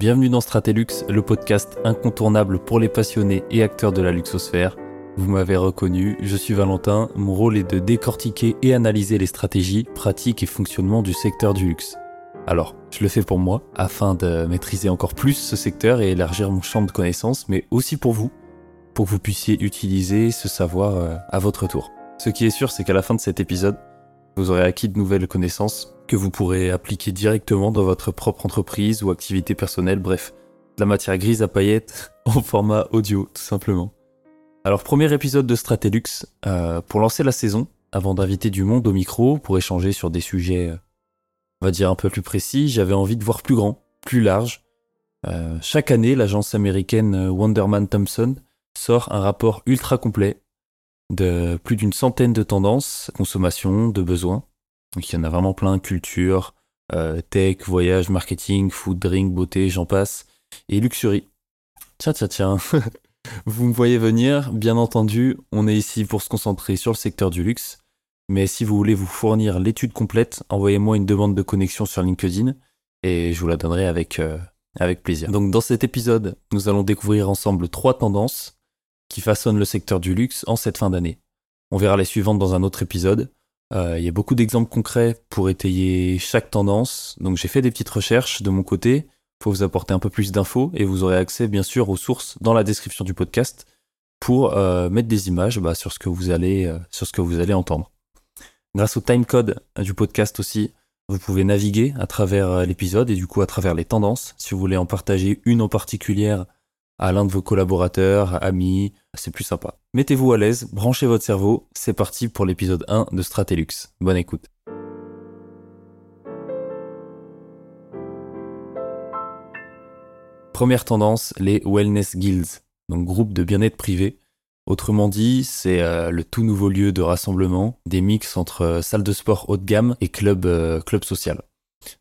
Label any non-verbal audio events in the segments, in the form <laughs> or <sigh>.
Bienvenue dans Stratelux, le podcast incontournable pour les passionnés et acteurs de la luxosphère. Vous m'avez reconnu, je suis Valentin, mon rôle est de décortiquer et analyser les stratégies, pratiques et fonctionnements du secteur du luxe. Alors, je le fais pour moi, afin de maîtriser encore plus ce secteur et élargir mon champ de connaissances, mais aussi pour vous, pour que vous puissiez utiliser ce savoir euh, à votre tour. Ce qui est sûr, c'est qu'à la fin de cet épisode, vous aurez acquis de nouvelles connaissances que vous pourrez appliquer directement dans votre propre entreprise ou activité personnelle, bref, de la matière grise à paillettes <laughs> en format audio, tout simplement. Alors, premier épisode de Stratelux, euh, pour lancer la saison, avant d'inviter du monde au micro pour échanger sur des sujets, on va dire un peu plus précis, j'avais envie de voir plus grand, plus large. Euh, chaque année, l'agence américaine Wonderman Thompson sort un rapport ultra complet de plus d'une centaine de tendances, consommation, de besoins. Donc il y en a vraiment plein, culture, euh, tech, voyage, marketing, food, drink, beauté, j'en passe, et luxury. Tiens, tiens, tiens. <laughs> Vous me voyez venir, bien entendu, on est ici pour se concentrer sur le secteur du luxe. Mais si vous voulez vous fournir l'étude complète, envoyez-moi une demande de connexion sur LinkedIn et je vous la donnerai avec, euh, avec plaisir. Donc dans cet épisode, nous allons découvrir ensemble trois tendances qui façonnent le secteur du luxe en cette fin d'année. On verra les suivantes dans un autre épisode. Euh, il y a beaucoup d'exemples concrets pour étayer chaque tendance, donc j'ai fait des petites recherches de mon côté pour vous apporter un peu plus d'infos et vous aurez accès bien sûr aux sources dans la description du podcast pour euh, mettre des images bah, sur ce que vous allez euh, sur ce que vous allez entendre. Grâce au timecode du podcast aussi, vous pouvez naviguer à travers l'épisode et du coup à travers les tendances. Si vous voulez en partager une en particulière à l'un de vos collaborateurs, amis, c'est plus sympa. Mettez-vous à l'aise, branchez votre cerveau, c'est parti pour l'épisode 1 de Stratelux. Bonne écoute. Première tendance, les Wellness Guilds, donc groupe de bien-être privé. Autrement dit, c'est euh, le tout nouveau lieu de rassemblement, des mix entre euh, salle de sport haut de gamme et club, euh, club social.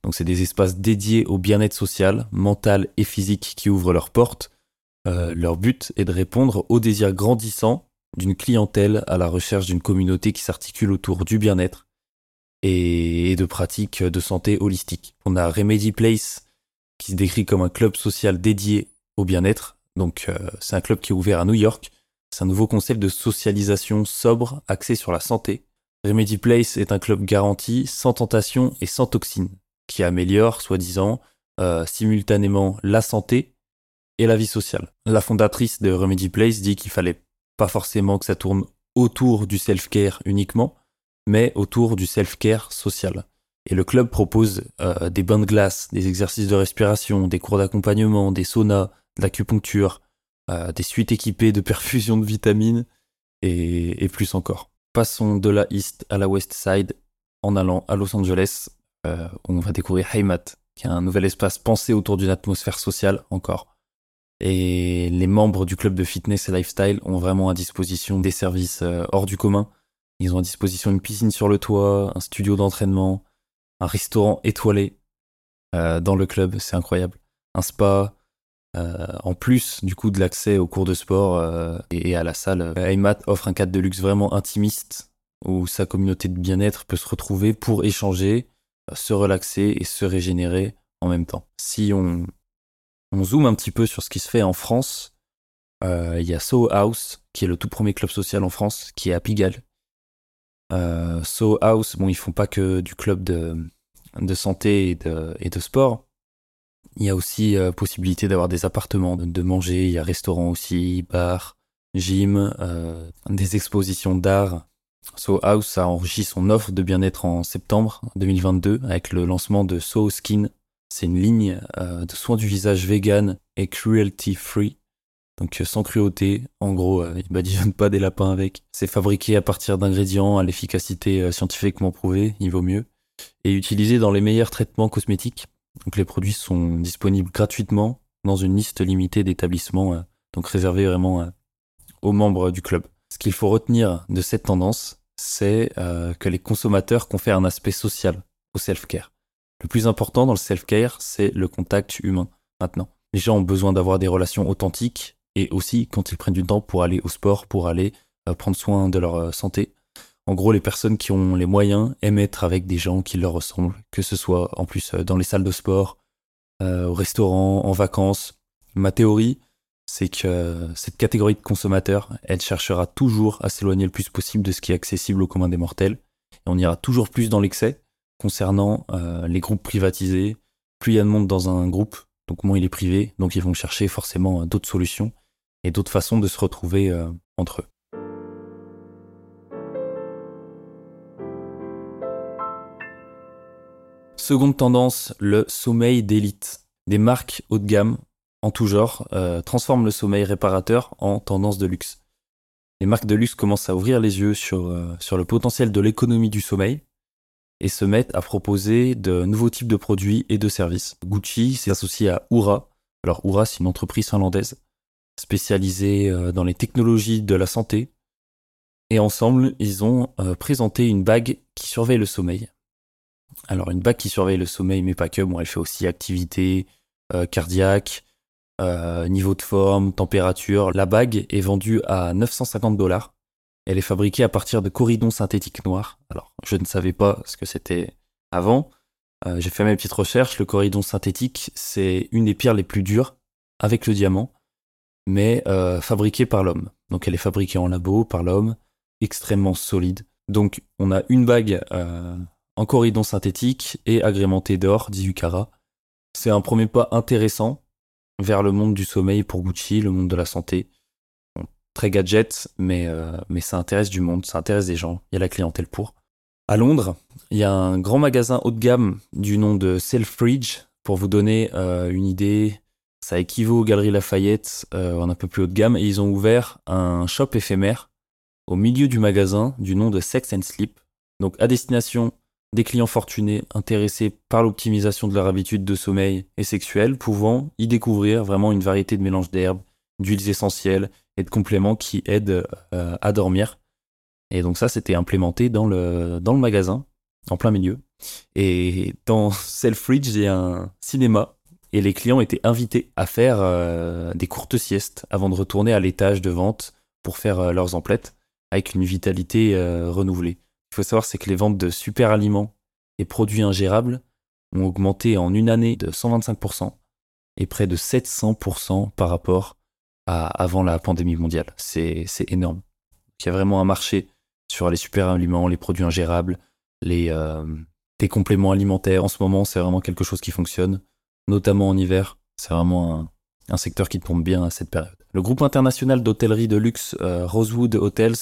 Donc c'est des espaces dédiés au bien-être social, mental et physique qui ouvrent leurs portes euh, leur but est de répondre aux désirs grandissants d'une clientèle à la recherche d'une communauté qui s'articule autour du bien-être et de pratiques de santé holistique. On a Remedy Place qui se décrit comme un club social dédié au bien-être. Donc euh, c'est un club qui est ouvert à New York. C'est un nouveau concept de socialisation sobre axé sur la santé. Remedy Place est un club garanti, sans tentation et sans toxines, qui améliore, soi-disant, euh, simultanément la santé et la vie sociale. La fondatrice de Remedy Place dit qu'il fallait pas forcément que ça tourne autour du self-care uniquement, mais autour du self-care social. Et le club propose euh, des bains de glace, des exercices de respiration, des cours d'accompagnement, des saunas, de l'acupuncture, euh, des suites équipées de <laughs> perfusion de vitamines et, plus encore. Passons de la East à la West Side en allant à Los Angeles. Euh, on va découvrir Haymat, qui est un nouvel espace pensé autour d'une atmosphère sociale encore. Et les membres du club de fitness et lifestyle ont vraiment à disposition des services euh, hors du commun. Ils ont à disposition une piscine sur le toit, un studio d'entraînement, un restaurant étoilé euh, dans le club, c'est incroyable. Un spa, euh, en plus du coup de l'accès aux cours de sport et, à la salle. Aymat offre un cadre de luxe vraiment intimiste où sa communauté de bien-être peut se retrouver pour échanger, se relaxer et se régénérer en même temps. Si on on zoome un petit peu sur ce qui se fait en France. Euh, il y a Soho House, qui est le tout premier club social en France, qui est à Pigalle. Euh, House, bon, ils font pas que du club de, santé et de, sport. Il y a aussi euh, possibilité d'avoir des appartements, de, manger, il y a restaurant aussi, bar, gym, euh, des expositions d'art. Soho House a enrichi son offre de bien-être en septembre 2022 avec le lancement de Soho Skin, c'est une ligne euh, de soins du visage vegan et cruelty free. Donc euh, sans cruauté, en gros, euh, ils badigeonnent pas des lapins avec. C'est fabriqué à partir d'ingrédients à l'efficacité scientifiquement prouvée, il vaut mieux, et utilisé dans les meilleurs traitements cosmétiques. Donc les produits sont disponibles gratuitement dans une liste limitée d'établissements, donc réservée vraiment aux membres du club. Ce qu'il faut retenir de cette tendance, c'est que les consommateurs confèrent un aspect social au self-care. Le plus important dans le self-care, c'est le contact humain maintenant. Les gens ont besoin d'avoir des relations authentiques et aussi quand ils prennent du temps pour aller au sport, pour aller euh, prendre soin de leur euh, santé. En gros, les personnes qui ont les moyens aiment être avec des gens qui leur ressemblent, que ce soit en plus euh, dans les salles de sport au restaurant, en vacances. Ma théorie, c'est que cette catégorie de consommateurs, elle cherchera toujours à s'éloigner le plus possible de ce qui est accessible au commun des mortels. Et on ira toujours plus dans l'excès concernant les groupes privatisés. Plus il y a de monde dans un groupe, donc moins il est privé, donc ils vont chercher forcément d'autres solutions et d'autres façons de se retrouver entre eux. Seconde tendance, le sommeil d'élite. Des marques haut de gamme, en tout genre, euh, transforment le sommeil réparateur en tendance de luxe. Les marques de luxe commencent à ouvrir les yeux euh, sur le potentiel de l'économie du sommeil et se mettent à proposer de nouveaux types de produits et de services. Gucci s'est associé à Oura. Alors Oura, c'est une entreprise finlandaise spécialisée euh, dans les technologies de la santé. Et ensemble, ils ont présenté une bague qui surveille le sommeil alors une bague qui surveille le sommeil, mais pas que. Bon, elle fait aussi activité euh, cardiaque, euh, niveau de forme, température. La bague est vendue à 950 dollars. Elle est fabriquée à partir de corridons synthétiques noirs. Alors, je ne savais pas ce que c'était avant. Euh, j'ai fait mes petites recherches. Le corridon synthétique, c'est une des pierres les plus dures avec le diamant, mais fabriquée par l'homme. Donc, elle est fabriquée en labo par l'homme, extrêmement solide. Donc, on a une bague en corridon synthétique et agrémenté d'or, 18 carats. C'est un premier pas intéressant vers le monde du sommeil pour Gucci, le monde de la santé. Très gadget, mais, euh, mais ça intéresse du monde, ça intéresse des gens, il y a la clientèle pour. À Londres, il y a un grand magasin haut de gamme du nom de Selfridge. Pour vous donner euh, une idée, ça équivaut aux Galeries Lafayette euh, un peu plus haut de gamme. Et ils ont ouvert un shop éphémère au milieu du magasin du nom de Sex and Sleep. Donc à destination des clients fortunés intéressés par l'optimisation de leur habitude de sommeil et sexuelle, pouvant y découvrir vraiment une variété de mélanges d'herbes, d'huiles essentielles et de compléments qui aident euh, à dormir. Et donc ça, c'était implémenté dans le, dans le magasin, en plein milieu. Et dans <laughs> Selfridge, il y a un cinéma et les clients étaient invités à faire euh, des courtes siestes avant de retourner à l'étage de vente pour faire euh, leurs emplettes avec une vitalité renouvelée. Il faut savoir, c'est que les ventes de super aliments et produits ingérables ont augmenté en une année de 125% et près de 700% par rapport avant la pandémie mondiale. C'est énorme. Il y a vraiment un marché sur les super aliments, les produits ingérables, les, euh, compléments alimentaires. En ce moment, c'est vraiment quelque chose qui fonctionne, notamment en hiver. C'est vraiment un, un secteur qui tombe bien à cette période. Le groupe international d'hôtellerie de luxe euh, Rosewood Hotels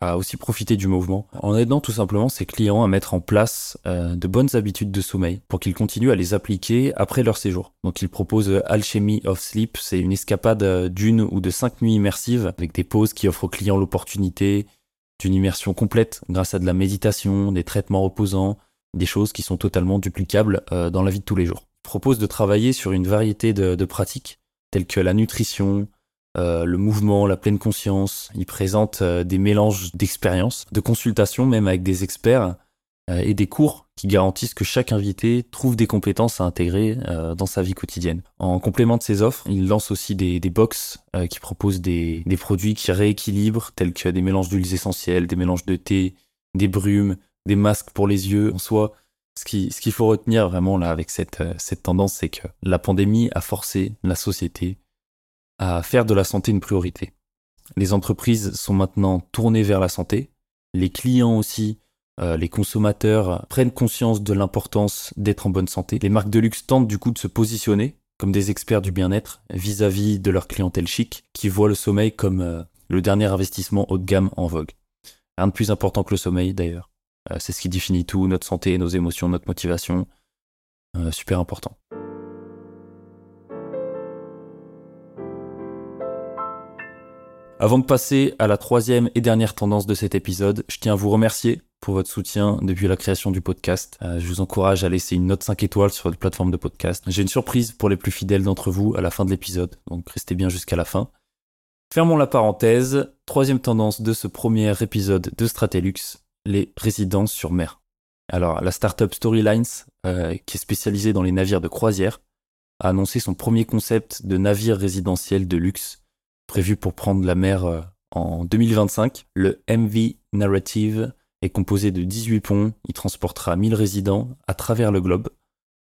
a aussi profité du mouvement en aidant tout simplement ses clients à mettre en place euh, de bonnes habitudes de sommeil pour qu'ils continuent à les appliquer après leur séjour. Donc il propose Alchemy of Sleep, c'est une escapade euh, d'une ou de cinq nuits immersives avec des pauses qui offrent aux clients l'opportunité d'une immersion complète grâce à de la méditation, des traitements reposants, des choses qui sont totalement duplicables dans la vie de tous les jours. Il propose de travailler sur une variété de pratiques telles que la nutrition, euh, le mouvement, la pleine conscience. Il présente euh, des mélanges d'expériences, de consultations même avec des experts euh, et des cours qui garantissent que chaque invité trouve des compétences à intégrer dans sa vie quotidienne. En complément de ces offres, il lance aussi des, des box qui proposent des, des, produits qui rééquilibrent, tels que des mélanges d'huiles essentielles, des mélanges de thé, des brumes, des masques pour les yeux. En soi, ce qu'il ce qu'il faut retenir vraiment là avec cette, cette tendance, c'est que la pandémie a forcé la société à faire de la santé une priorité. Les entreprises sont maintenant tournées vers la santé, les clients aussi, euh, les consommateurs prennent conscience de l'importance d'être en bonne santé. Les marques de luxe tentent du coup de se positionner comme des experts du bien-être vis-à-vis de leur clientèle chic qui voit le sommeil comme euh, le dernier investissement haut de gamme en vogue. Rien de plus important que le sommeil d'ailleurs. Euh, c'est ce qui définit tout, notre santé, nos émotions, notre motivation. super important. Avant de passer à la troisième et dernière tendance de cet épisode, je tiens à vous remercier pour votre soutien depuis la création du podcast. Euh, je vous encourage à laisser une note 5 étoiles sur votre plateforme de podcast. J'ai une surprise pour les plus fidèles d'entre vous à la fin de l'épisode, donc restez bien jusqu'à la fin. Fermons la parenthèse. Troisième tendance de ce premier épisode de Stratelux, les résidences sur mer. Alors, la startup Storylines, euh, qui est spécialisée dans les navires de croisière, a annoncé son premier concept de navire résidentiel de luxe prévu pour prendre la mer euh, en 2025. Le MV Narrative est composé de 18 ponts, il transportera 1000 résidents à travers le globe.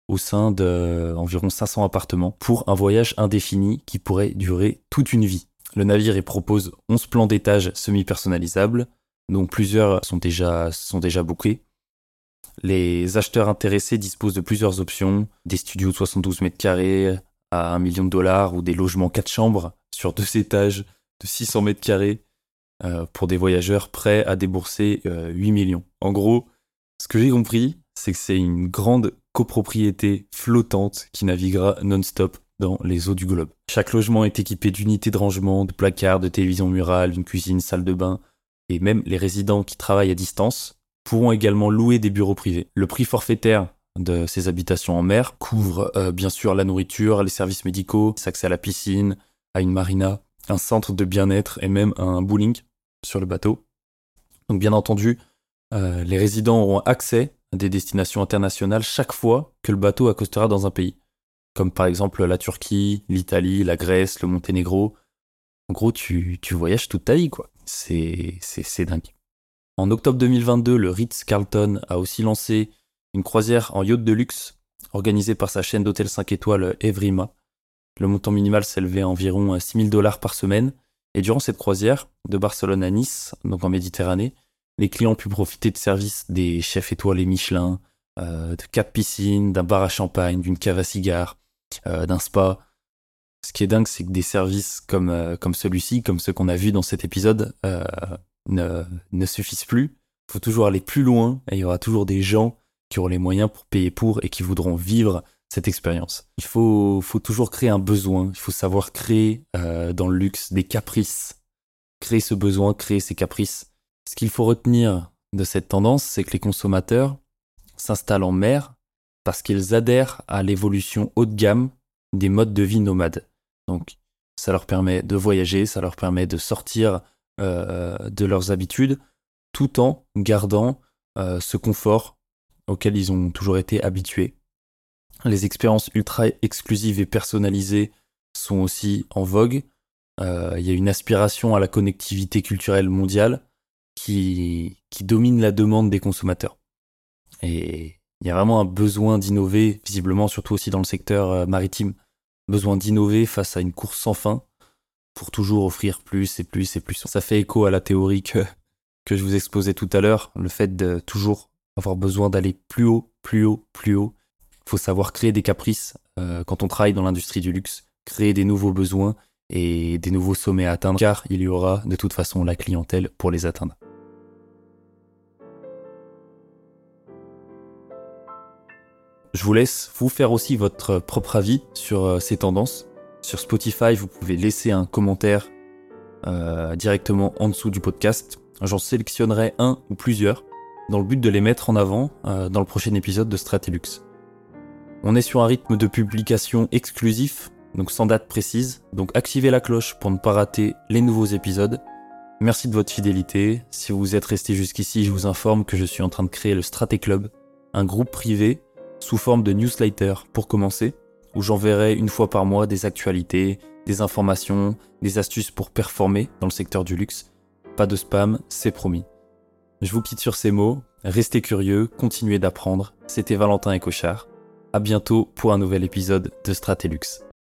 au sein d'environ 500 appartements pour un voyage indéfini qui pourrait durer toute une vie. Le navire y propose 11 plans d'étage semi-personnalisables, dont plusieurs sont déjà, sont. Les acheteurs intéressés disposent de plusieurs options, des studios de 72 mètres carrés à 1 million de dollars ou des logements 4 chambres sur deux <laughs> étages de 600 mètres carrés euh, pour des voyageurs prêts à débourser 8 euh, millions. En gros, ce que j'ai compris, c'est que c'est une grande copropriété flottante qui naviguera non-stop dans les eaux du globe. Chaque logement est équipé d'unités de rangement, de placards, de télévision murale, d'une cuisine, salle de bain, et même les résidents qui travaillent à distance pourront également louer des bureaux privés. Le prix forfaitaire de ces habitations en mer couvre euh, bien sûr la nourriture, les services médicaux, l'accès à la piscine, à une marina, un centre de bien-être et même un bowling sur le bateau. Donc bien entendu, euh, les résidents auront accès à des destinations internationales chaque fois que le bateau accostera dans un pays, comme par exemple la Turquie, l'Italie, la Grèce, le Monténégro. En gros, tu, tu voyages toute ta vie, quoi. C'est, dingue. En octobre 2022, le Ritz-Carlton a aussi lancé une croisière en yacht de luxe organisée par sa chaîne d'hôtels 5 étoiles Evrima. Le montant minimal s'élevait à environ 6000 dollars par semaine. Et durant cette croisière, de Barcelone à Nice, donc en Méditerranée, les clients ont pu profiter de services des chefs étoilés Michelin, euh, de quatre piscines, d'un bar à champagne, d'une cave à cigares, euh, d'un spa. Ce qui est dingue, c'est que des services comme, euh, comme celui-ci, comme ceux qu'on a vus dans cet épisode, ne, ne suffisent plus. Il faut toujours aller plus loin et il y aura toujours des gens qui auront les moyens pour payer pour et qui voudront vivre cette expérience. Il faut, faut toujours créer un besoin, il faut savoir créer dans le luxe des caprices, créer ce besoin, créer ces caprices ce qu'il faut retenir de cette tendance, c'est que les consommateurs s'installent en mer parce qu'ils adhèrent à l'évolution haut de gamme des modes de vie nomades. Donc, ça leur permet de voyager, ça leur permet de sortir euh, de leurs habitudes, tout en gardant euh, ce confort auquel ils ont toujours été habitués. Les expériences ultra exclusives et personnalisées sont aussi en vogue. Euh, il y a une aspiration à la connectivité culturelle mondiale qui, qui domine la demande des consommateurs. Et il y a vraiment un besoin d'innover, visiblement, surtout aussi dans le secteur euh, maritime, besoin d'innover face à une course sans fin pour toujours offrir plus et plus et plus. Ça fait écho à la théorie que, que je vous exposais tout à l'heure, le fait de toujours avoir besoin d'aller plus haut, plus haut, plus haut. Il faut savoir créer des caprices euh, quand on travaille dans l'industrie du luxe, créer des nouveaux besoins et des nouveaux sommets à atteindre, car il y aura de toute façon la clientèle pour les atteindre. Je vous laisse vous faire aussi votre propre avis sur euh, ces tendances. Sur Spotify, vous pouvez laisser un commentaire euh, directement en dessous du podcast. J'en sélectionnerai un ou plusieurs dans le but de les mettre en avant euh, dans le prochain épisode de Stratelux. On est sur un rythme de publication exclusif, donc sans date précise, donc activez la cloche pour ne pas rater les nouveaux épisodes. Merci de votre fidélité. Si vous êtes resté jusqu'ici, je vous informe que je suis en train de créer le Straté Club, un groupe privé sous forme de newsletter pour commencer, où j'enverrai une fois par mois des actualités, des informations, des astuces pour performer dans le secteur du luxe. Pas de spam, c'est promis. Je vous quitte sur ces mots, restez curieux, continuez d'apprendre. C'était Valentin et Cochard. À bientôt pour un nouvel épisode de Stratelux.